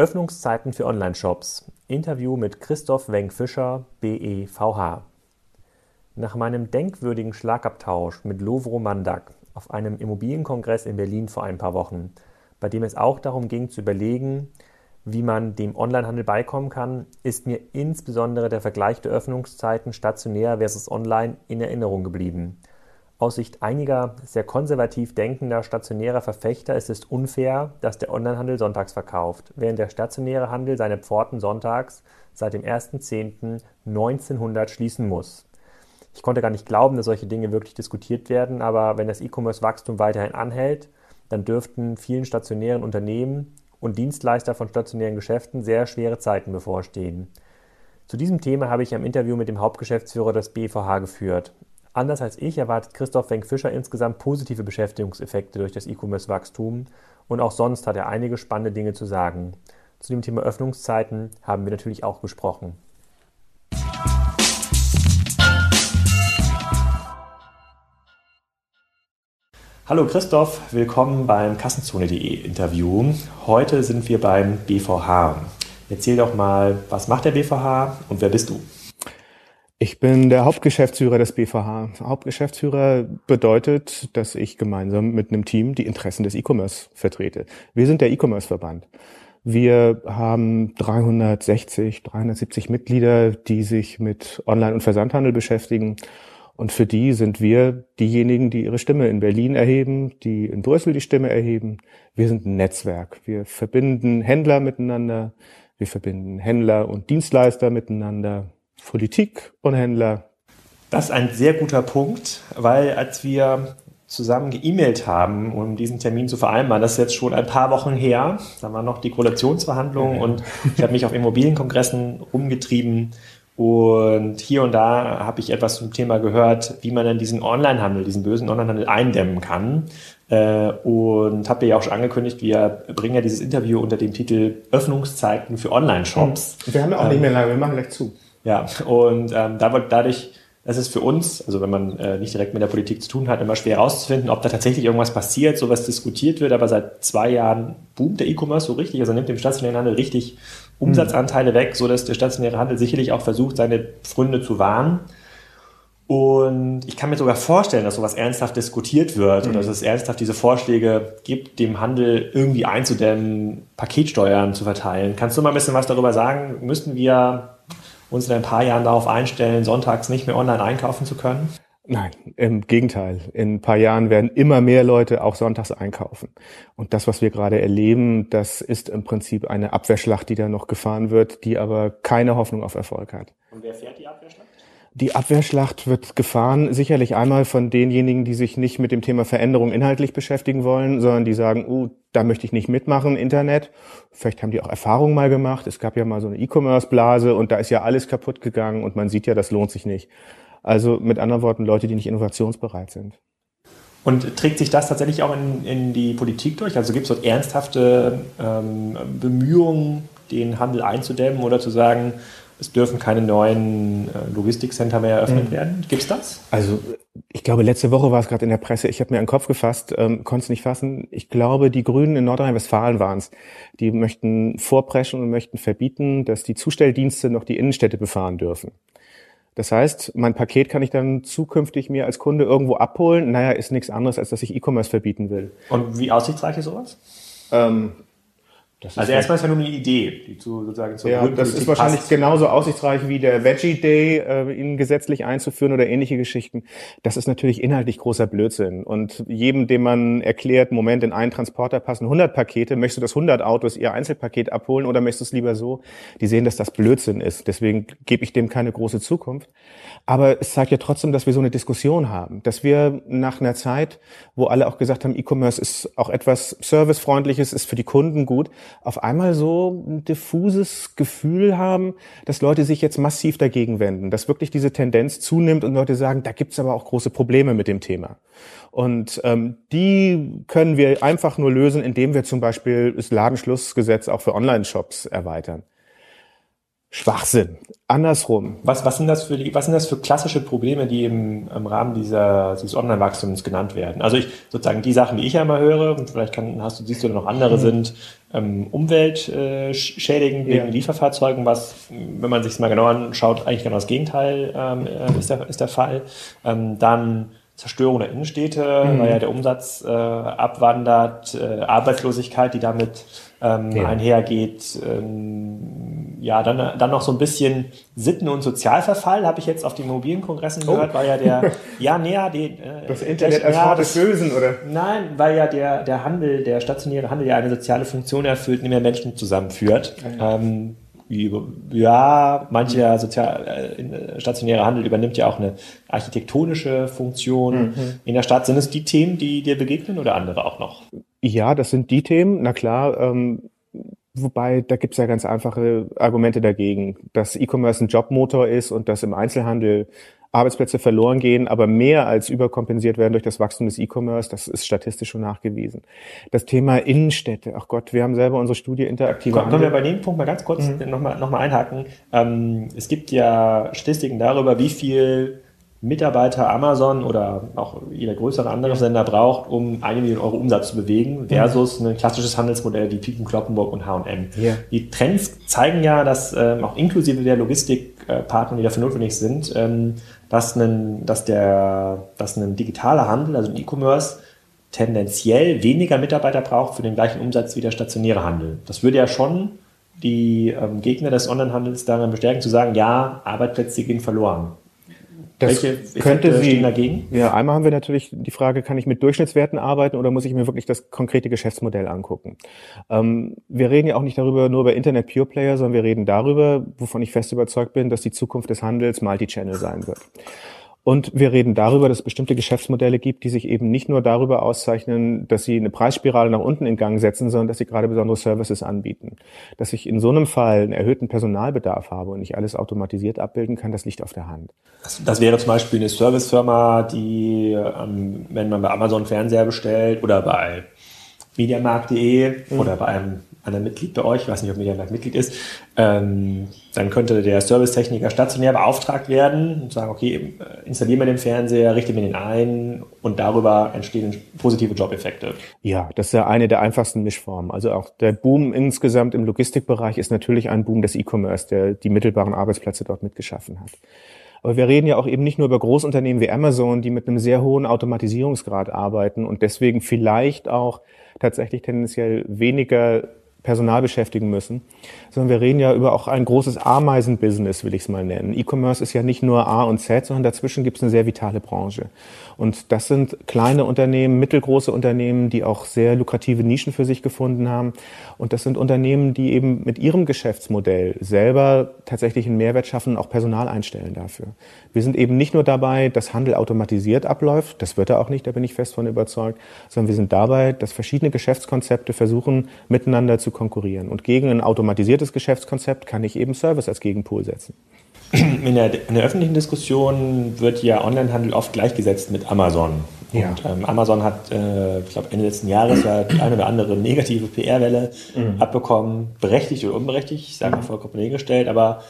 Öffnungszeiten für Online-Shops. Interview mit Christoph Wenk-Fischer, BEVH. Nach meinem denkwürdigen Schlagabtausch mit Lovro Mandak auf einem Immobilienkongress in Berlin vor ein paar Wochen, bei dem es auch darum ging zu überlegen, wie man dem Onlinehandel beikommen kann, ist mir insbesondere der Vergleich der Öffnungszeiten stationär versus online in Erinnerung geblieben. Aus Sicht einiger sehr konservativ denkender stationärer Verfechter ist es unfair, dass der Onlinehandel sonntags verkauft, während der stationäre Handel seine Pforten sonntags seit dem 1.10.1900 schließen muss. Ich konnte gar nicht glauben, dass solche Dinge wirklich diskutiert werden, aber wenn das E-Commerce-Wachstum weiterhin anhält, dann dürften vielen stationären Unternehmen und Dienstleister von stationären Geschäften sehr schwere Zeiten bevorstehen. Zu diesem Thema habe ich ein Interview mit dem Hauptgeschäftsführer des BVH geführt. Anders als ich erwartet Christoph Wenk-Fischer insgesamt positive Beschäftigungseffekte durch das E-Commerce-Wachstum und auch sonst hat er einige spannende Dinge zu sagen. Zu dem Thema Öffnungszeiten haben wir natürlich auch gesprochen. Hallo Christoph, willkommen beim Kassenzone.de Interview. Heute sind wir beim BVH. Erzähl doch mal, was macht der BVH und wer bist du? Ich bin der Hauptgeschäftsführer des BVH. Hauptgeschäftsführer bedeutet, dass ich gemeinsam mit einem Team die Interessen des E-Commerce vertrete. Wir sind der E-Commerce-Verband. Wir haben 360, 370 Mitglieder, die sich mit Online- und Versandhandel beschäftigen. Und für die sind wir diejenigen, die ihre Stimme in Berlin erheben, die in Brüssel die Stimme erheben. Wir sind ein Netzwerk. Wir verbinden Händler miteinander. Wir verbinden Händler und Dienstleister miteinander. Politik und Händler. Das ist ein sehr guter Punkt, weil als wir zusammen geemailt haben, um diesen Termin zu vereinbaren, das ist jetzt schon ein paar Wochen her, da waren noch die Koalitionsverhandlungen mhm. und ich habe mich auf Immobilienkongressen rumgetrieben und hier und da habe ich etwas zum Thema gehört, wie man dann diesen Onlinehandel, diesen bösen Onlinehandel eindämmen kann. Äh, und habe ja auch schon angekündigt, wir bringen ja dieses Interview unter dem Titel Öffnungszeiten für Online-Shops. Wir haben ja auch nicht mehr lange, wir machen gleich zu. Ja, und ähm, da wird dadurch, das ist für uns, also wenn man äh, nicht direkt mit der Politik zu tun hat, immer schwer herauszufinden, ob da tatsächlich irgendwas passiert, sowas diskutiert wird. Aber seit zwei Jahren boomt der E-Commerce so richtig, also nimmt dem stationären Handel richtig Umsatzanteile weg, so dass der stationäre Handel sicherlich auch versucht, seine Pfründe zu wahren. Und ich kann mir sogar vorstellen, dass sowas ernsthaft diskutiert wird mhm. oder dass es ernsthaft diese Vorschläge gibt, dem Handel irgendwie einzudämmen, Paketsteuern zu verteilen. Kannst du mal ein bisschen was darüber sagen? Müssten wir uns in ein paar Jahren darauf einstellen, sonntags nicht mehr online einkaufen zu können? Nein, im Gegenteil. In ein paar Jahren werden immer mehr Leute auch sonntags einkaufen. Und das, was wir gerade erleben, das ist im Prinzip eine Abwehrschlacht, die da noch gefahren wird, die aber keine Hoffnung auf Erfolg hat. Und wer fährt die Abwehrschlacht? Die Abwehrschlacht wird gefahren, sicherlich einmal von denjenigen, die sich nicht mit dem Thema Veränderung inhaltlich beschäftigen wollen, sondern die sagen, uh, da möchte ich nicht mitmachen, Internet. Vielleicht haben die auch Erfahrungen mal gemacht. Es gab ja mal so eine E-Commerce-Blase und da ist ja alles kaputt gegangen und man sieht ja, das lohnt sich nicht. Also mit anderen Worten, Leute, die nicht innovationsbereit sind. Und trägt sich das tatsächlich auch in, in die Politik durch? Also gibt es dort ernsthafte ähm, Bemühungen, den Handel einzudämmen oder zu sagen, es dürfen keine neuen äh, Logistikcenter mehr eröffnet mhm. werden. Gibt es das? Also ich glaube, letzte Woche war es gerade in der Presse, ich habe mir einen Kopf gefasst, ähm, konnte es nicht fassen. Ich glaube, die Grünen in Nordrhein-Westfalen waren es. Die möchten vorpreschen und möchten verbieten, dass die Zustelldienste noch die Innenstädte befahren dürfen. Das heißt, mein Paket kann ich dann zukünftig mir als Kunde irgendwo abholen. Naja, ist nichts anderes, als dass ich E-Commerce verbieten will. Und wie aussichtsreich ist sowas? Ähm, das also erstmal ist ja nur eine Idee, die zu, sozusagen zur Ja, das ist wahrscheinlich passt. genauso aussichtsreich wie der Veggie Day, äh, ihn gesetzlich einzuführen oder ähnliche Geschichten. Das ist natürlich inhaltlich großer Blödsinn. Und jedem, dem man erklärt, Moment, in einen Transporter passen 100 Pakete, möchtest du das 100 Autos ihr Einzelpaket abholen oder möchtest du es lieber so? Die sehen, dass das Blödsinn ist. Deswegen gebe ich dem keine große Zukunft. Aber es zeigt ja trotzdem, dass wir so eine Diskussion haben, dass wir nach einer Zeit, wo alle auch gesagt haben, E-Commerce ist auch etwas servicefreundliches, ist für die Kunden gut, auf einmal so ein diffuses Gefühl haben, dass Leute sich jetzt massiv dagegen wenden, dass wirklich diese Tendenz zunimmt und Leute sagen, da gibt's aber auch große Probleme mit dem Thema. Und ähm, die können wir einfach nur lösen, indem wir zum Beispiel das Ladenschlussgesetz auch für Online-Shops erweitern. Schwachsinn. Andersrum. Was, was, sind das für, was sind das für klassische Probleme, die im, im Rahmen dieser, dieses Online-Wachstums genannt werden? Also ich, sozusagen die Sachen, die ich einmal höre, und vielleicht kann, hast du, siehst du noch andere, mhm. sind ähm, umweltschädigend äh, wegen ja. Lieferfahrzeugen, was, wenn man sich mal genau anschaut, eigentlich genau das Gegenteil ähm, äh, ist, der, ist der Fall. Ähm, dann Zerstörung der Innenstädte, mhm. weil ja der Umsatz äh, abwandert, äh, Arbeitslosigkeit, die damit ähm, ja. einhergeht. Ähm, ja, dann, dann noch so ein bisschen Sitten- und Sozialverfall, habe ich jetzt auf den Immobilienkongressen oh. gehört, weil ja der, ja, näher, die, äh, das Internet als Hort des Bösen, oder? Nein, weil ja der, der Handel, der stationäre Handel ja eine soziale Funktion erfüllt, mehr Menschen zusammenführt. Mhm. Ähm, ja, mancher sozial, äh, stationäre Handel übernimmt ja auch eine architektonische Funktion mhm. in der Stadt. Sind es die Themen, die dir begegnen oder andere auch noch? Ja, das sind die Themen. Na klar, ähm, wobei da gibt's ja ganz einfache Argumente dagegen, dass E-Commerce ein Jobmotor ist und dass im Einzelhandel Arbeitsplätze verloren gehen, aber mehr als überkompensiert werden durch das Wachstum des E-Commerce. Das ist statistisch schon nachgewiesen. Das Thema Innenstädte, ach Gott, wir haben selber unsere Studie interaktive. Komm, können wir bei dem Punkt mal ganz kurz mhm. nochmal noch mal einhaken. Ähm, es gibt ja Statistiken darüber, wie viel Mitarbeiter Amazon oder auch jeder größere andere Sender braucht, um eine Million Euro Umsatz zu bewegen, versus ein klassisches Handelsmodell wie Piken Kloppenburg und H&M. Yeah. Die Trends zeigen ja, dass ähm, auch inklusive der Logistikpartner, die dafür notwendig sind, ähm, dass, ein, dass, der, dass ein digitaler Handel, also ein E-Commerce, tendenziell weniger Mitarbeiter braucht für den gleichen Umsatz wie der stationäre Handel. Das würde ja schon die ähm, Gegner des Onlinehandels daran bestärken, zu sagen, ja, Arbeitsplätze gehen verloren. Das Welche könnte Sie, dagegen? Ja, einmal haben wir natürlich die Frage, kann ich mit Durchschnittswerten arbeiten oder muss ich mir wirklich das konkrete Geschäftsmodell angucken? Ähm, wir reden ja auch nicht darüber, nur über Internet Pure Player, sondern wir reden darüber, wovon ich fest überzeugt bin, dass die Zukunft des Handels Multi-Channel sein wird. Und wir reden darüber, dass es bestimmte Geschäftsmodelle gibt, die sich eben nicht nur darüber auszeichnen, dass sie eine Preisspirale nach unten in Gang setzen, sondern dass sie gerade besondere Services anbieten. Dass ich in so einem Fall einen erhöhten Personalbedarf habe und nicht alles automatisiert abbilden kann, das liegt auf der Hand. Das, das wäre zum Beispiel eine Servicefirma, die, ähm, wenn man bei Amazon Fernseher bestellt oder bei Mediamarkt.de mhm. oder bei einem anderen Mitglied bei euch, ich weiß nicht, ob Mediamarkt Mitglied ist, ähm, dann könnte der Servicetechniker stationär beauftragt werden und sagen, okay, installieren wir den Fernseher, richten wir den ein und darüber entstehen positive Jobeffekte. Ja, das ist ja eine der einfachsten Mischformen. Also auch der Boom insgesamt im Logistikbereich ist natürlich ein Boom des E-Commerce, der die mittelbaren Arbeitsplätze dort mitgeschaffen hat. Aber wir reden ja auch eben nicht nur über Großunternehmen wie Amazon, die mit einem sehr hohen Automatisierungsgrad arbeiten und deswegen vielleicht auch tatsächlich tendenziell weniger Personal beschäftigen müssen, sondern wir reden ja über auch ein großes Ameisenbusiness, will ich es mal nennen. E-Commerce ist ja nicht nur A und Z, sondern dazwischen gibt es eine sehr vitale Branche. Und das sind kleine Unternehmen, mittelgroße Unternehmen, die auch sehr lukrative Nischen für sich gefunden haben. Und das sind Unternehmen, die eben mit ihrem Geschäftsmodell selber tatsächlich einen Mehrwert schaffen und auch Personal einstellen dafür. Wir sind eben nicht nur dabei, dass Handel automatisiert abläuft, das wird er auch nicht, da bin ich fest von überzeugt, sondern wir sind dabei, dass verschiedene Geschäftskonzepte versuchen, miteinander zu konkurrieren. Und gegen ein automatisiertes Geschäftskonzept kann ich eben Service als Gegenpol setzen. In der, in der, öffentlichen Diskussion wird ja Onlinehandel oft gleichgesetzt mit Amazon. Ja. Und ähm, Amazon hat, äh, ich glaube, Ende letzten Jahres ja die eine oder andere negative PR-Welle mhm. abbekommen, berechtigt oder unberechtigt, ich sage mal mhm. vollkommen hingestellt, aber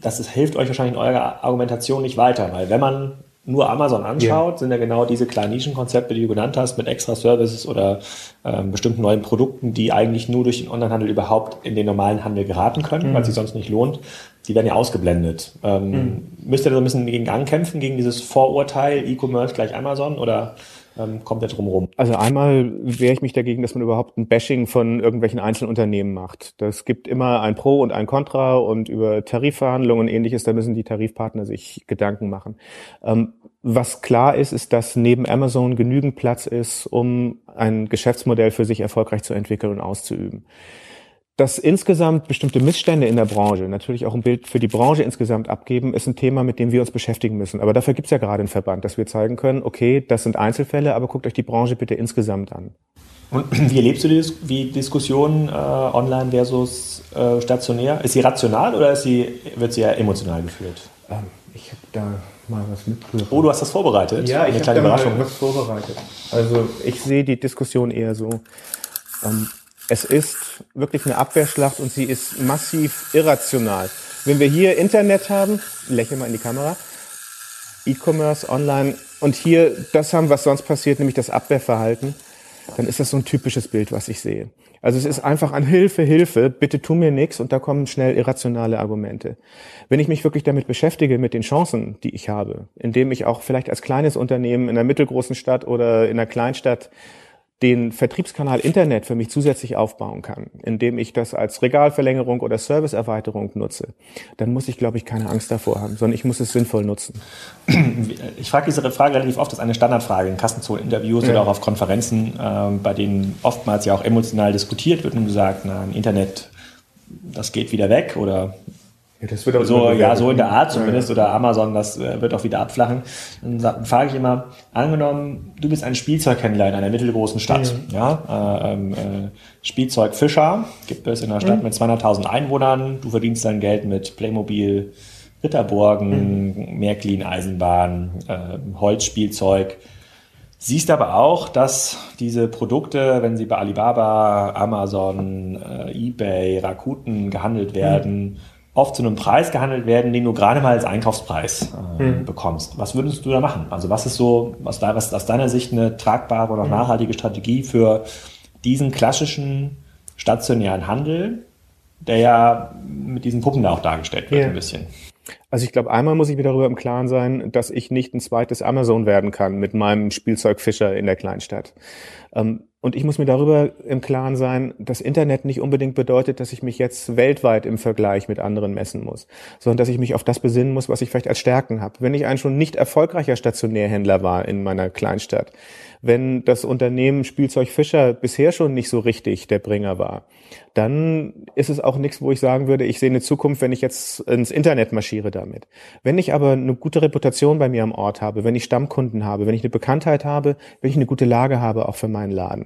das ist, hilft euch wahrscheinlich in eurer Argumentation nicht weiter, weil wenn man nur Amazon anschaut, ja. sind ja genau diese kleinen Nischenkonzepte, die du genannt hast, mit extra Services oder ähm, bestimmten neuen Produkten, die eigentlich nur durch den Onlinehandel überhaupt in den normalen Handel geraten können, mhm. weil sich sonst nicht lohnt, die werden ja ausgeblendet. Ähm, mhm. Müsst ihr da so ein bisschen gegen ankämpfen, gegen dieses Vorurteil, E-Commerce gleich Amazon oder ähm, kommt der drumherum? Also einmal wehre ich mich dagegen, dass man überhaupt ein Bashing von irgendwelchen einzelnen Unternehmen macht. Das gibt immer ein Pro und ein Contra und über Tarifverhandlungen und ähnliches, da müssen die Tarifpartner sich Gedanken machen. Ähm, was klar ist, ist, dass neben Amazon genügend Platz ist, um ein Geschäftsmodell für sich erfolgreich zu entwickeln und auszuüben dass insgesamt bestimmte Missstände in der Branche natürlich auch ein Bild für die Branche insgesamt abgeben, ist ein Thema, mit dem wir uns beschäftigen müssen. Aber dafür gibt es ja gerade einen Verband, dass wir zeigen können, okay, das sind Einzelfälle, aber guckt euch die Branche bitte insgesamt an. Und wie erlebst du die, Diskussion äh, online versus äh, stationär? Ist sie rational oder ist sie, wird sie eher emotional geführt? Ähm, ich habe da mal was mitgebracht. Oh, du hast das vorbereitet? Ja, ich habe mal was vorbereitet. Also ich sehe die Diskussion eher so. Ähm, es ist wirklich eine Abwehrschlacht und sie ist massiv irrational. Wenn wir hier Internet haben, lächle mal in die Kamera, E-Commerce, Online und hier das haben, was sonst passiert, nämlich das Abwehrverhalten, dann ist das so ein typisches Bild, was ich sehe. Also es ist einfach an Hilfe, Hilfe, bitte tu mir nichts und da kommen schnell irrationale Argumente. Wenn ich mich wirklich damit beschäftige, mit den Chancen, die ich habe, indem ich auch vielleicht als kleines Unternehmen in einer mittelgroßen Stadt oder in einer Kleinstadt den Vertriebskanal Internet für mich zusätzlich aufbauen kann, indem ich das als Regalverlängerung oder Serviceerweiterung nutze, dann muss ich, glaube ich, keine Angst davor haben, sondern ich muss es sinnvoll nutzen. Ich frage diese Frage relativ oft, das ist eine Standardfrage in Kassenzonen-Interviews ja. oder auch auf Konferenzen, äh, bei denen oftmals ja auch emotional diskutiert wird und gesagt, na, Internet, das geht wieder weg oder ja, das wird auch so, ja, so in der Art zumindest, ja. oder Amazon, das äh, wird auch wieder abflachen. Dann frage ich immer, angenommen, du bist ein Spielzeughändler in einer mittelgroßen Stadt, mhm. ja, äh, ähm, äh, Spielzeug Fischer gibt es in einer Stadt mhm. mit 200.000 Einwohnern, du verdienst dein Geld mit Playmobil, Ritterburgen, mhm. Märklin, Eisenbahn, äh, Holzspielzeug, Siehst aber auch, dass diese Produkte, wenn sie bei Alibaba, Amazon, äh, eBay, Rakuten gehandelt werden, mhm oft zu einem Preis gehandelt werden, den du gerade mal als Einkaufspreis äh, hm. bekommst. Was würdest du da machen? Also was ist so, was, da, was aus deiner Sicht eine tragbare oder hm. nachhaltige Strategie für diesen klassischen stationären Handel, der ja mit diesen Puppen da auch dargestellt wird, ja. ein bisschen? Also ich glaube, einmal muss ich mir darüber im Klaren sein, dass ich nicht ein zweites Amazon werden kann mit meinem Spielzeugfischer in der Kleinstadt. Ähm, und ich muss mir darüber im Klaren sein, dass Internet nicht unbedingt bedeutet, dass ich mich jetzt weltweit im Vergleich mit anderen messen muss, sondern dass ich mich auf das besinnen muss, was ich vielleicht als Stärken habe. Wenn ich ein schon nicht erfolgreicher Stationärhändler war in meiner Kleinstadt, wenn das Unternehmen Spielzeug Fischer bisher schon nicht so richtig der Bringer war, dann ist es auch nichts, wo ich sagen würde, ich sehe eine Zukunft, wenn ich jetzt ins Internet marschiere damit. Wenn ich aber eine gute Reputation bei mir am Ort habe, wenn ich Stammkunden habe, wenn ich eine Bekanntheit habe, wenn ich eine gute Lage habe, auch für meinen Laden,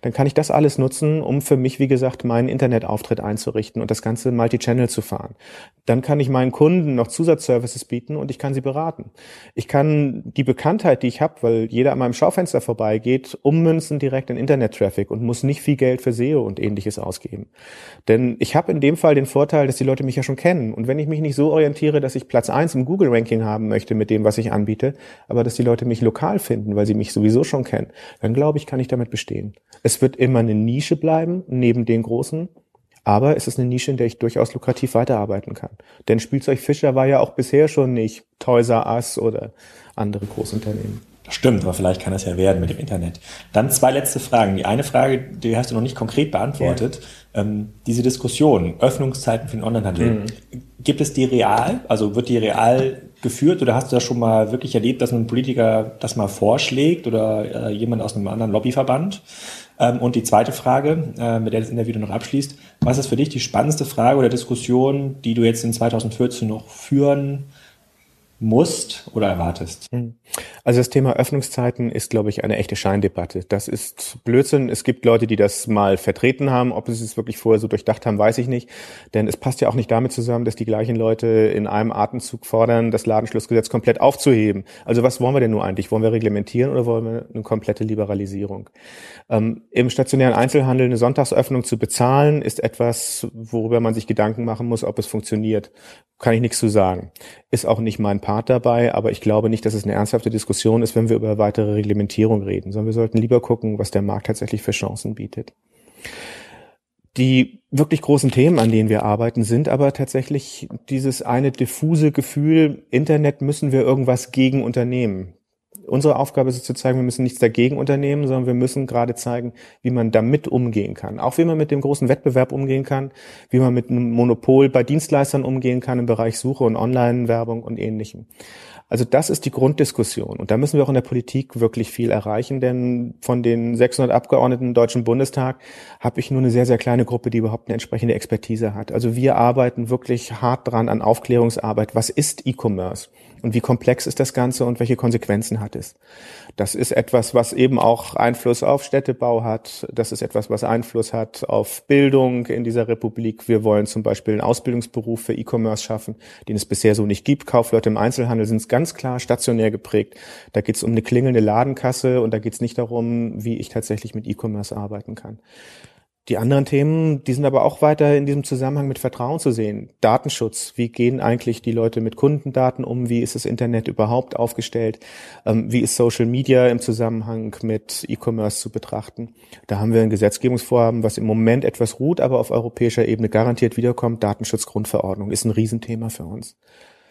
dann kann ich das alles nutzen, um für mich, wie gesagt, meinen Internetauftritt einzurichten und das Ganze Multi-Channel zu fahren. Dann kann ich meinen Kunden noch Zusatzservices bieten und ich kann sie beraten. Ich kann die Bekanntheit, die ich habe, weil jeder an meinem Schaufenster vorbeigeht, ummünzen direkt in Internet-Traffic und muss nicht viel Geld für SEO und ähnliches ausgeben. Denn ich habe in dem Fall den Vorteil, dass die Leute mich ja schon kennen. Und wenn ich mich nicht so orientiere, dass ich Platz eins im Google-Ranking haben möchte mit dem, was ich anbiete, aber dass die Leute mich lokal finden, weil sie mich sowieso schon kennen, dann glaube ich, kann ich damit bestehen. Es wird immer eine Nische bleiben, neben den großen. Aber es ist eine Nische, in der ich durchaus lukrativ weiterarbeiten kann. Denn Spielzeug Fischer war ja auch bisher schon nicht Toys R Us oder andere Großunternehmen. Das stimmt, aber vielleicht kann das ja werden mit dem Internet. Dann zwei letzte Fragen. Die eine Frage, die hast du noch nicht konkret beantwortet. Ja. Ähm, diese Diskussion, Öffnungszeiten für den Onlinehandel, mhm. gibt es die real? Also wird die real geführt oder hast du das schon mal wirklich erlebt, dass ein Politiker das mal vorschlägt oder äh, jemand aus einem anderen Lobbyverband? Ähm, und die zweite Frage, äh, mit der das Interview noch abschließt, was ist für dich die spannendste Frage oder Diskussion, die du jetzt in 2014 noch führen musst oder erwartest? Hm. Also das Thema Öffnungszeiten ist, glaube ich, eine echte Scheindebatte. Das ist Blödsinn. Es gibt Leute, die das mal vertreten haben. Ob sie es wirklich vorher so durchdacht haben, weiß ich nicht. Denn es passt ja auch nicht damit zusammen, dass die gleichen Leute in einem Atemzug fordern, das Ladenschlussgesetz komplett aufzuheben. Also was wollen wir denn nur eigentlich? Wollen wir reglementieren oder wollen wir eine komplette Liberalisierung? Ähm, Im stationären Einzelhandel eine Sonntagsöffnung zu bezahlen, ist etwas, worüber man sich Gedanken machen muss, ob es funktioniert. Kann ich nichts zu sagen. Ist auch nicht mein Part dabei, aber ich glaube nicht, dass es eine ernsthafte Diskussion ist, wenn wir über weitere Reglementierung reden, sondern wir sollten lieber gucken, was der Markt tatsächlich für Chancen bietet. Die wirklich großen Themen, an denen wir arbeiten, sind aber tatsächlich dieses eine diffuse Gefühl, Internet müssen wir irgendwas gegen unternehmen unsere Aufgabe ist es zu zeigen, wir müssen nichts dagegen unternehmen, sondern wir müssen gerade zeigen, wie man damit umgehen kann. Auch wie man mit dem großen Wettbewerb umgehen kann, wie man mit einem Monopol bei Dienstleistern umgehen kann im Bereich Suche und Online-Werbung und ähnlichem. Also das ist die Grunddiskussion. Und da müssen wir auch in der Politik wirklich viel erreichen, denn von den 600 Abgeordneten im Deutschen Bundestag habe ich nur eine sehr, sehr kleine Gruppe, die überhaupt eine entsprechende Expertise hat. Also wir arbeiten wirklich hart dran an Aufklärungsarbeit. Was ist E-Commerce? Und wie komplex ist das Ganze und welche Konsequenzen hat es? Das ist etwas, was eben auch Einfluss auf Städtebau hat. Das ist etwas, was Einfluss hat auf Bildung in dieser Republik. Wir wollen zum Beispiel einen Ausbildungsberuf für E-Commerce schaffen, den es bisher so nicht gibt. Kaufleute im Einzelhandel sind ganz klar stationär geprägt. Da geht es um eine klingelnde Ladenkasse und da geht es nicht darum, wie ich tatsächlich mit E-Commerce arbeiten kann. Die anderen Themen, die sind aber auch weiter in diesem Zusammenhang mit Vertrauen zu sehen. Datenschutz, wie gehen eigentlich die Leute mit Kundendaten um? Wie ist das Internet überhaupt aufgestellt? Ähm, wie ist Social Media im Zusammenhang mit E-Commerce zu betrachten? Da haben wir ein Gesetzgebungsvorhaben, was im Moment etwas ruht, aber auf europäischer Ebene garantiert wiederkommt. Datenschutzgrundverordnung ist ein Riesenthema für uns.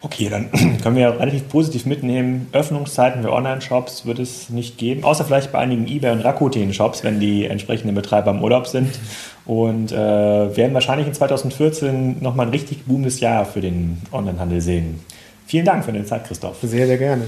Okay, dann können wir relativ positiv mitnehmen. Öffnungszeiten für Online-Shops wird es nicht geben, außer vielleicht bei einigen eBay- und Rakuten-Shops, wenn die entsprechenden Betreiber im Urlaub sind. Und äh, werden wahrscheinlich in 2014 nochmal ein richtig boomendes Jahr für den Onlinehandel sehen. Vielen Dank für deine Zeit, Christoph. Sehr, sehr gerne.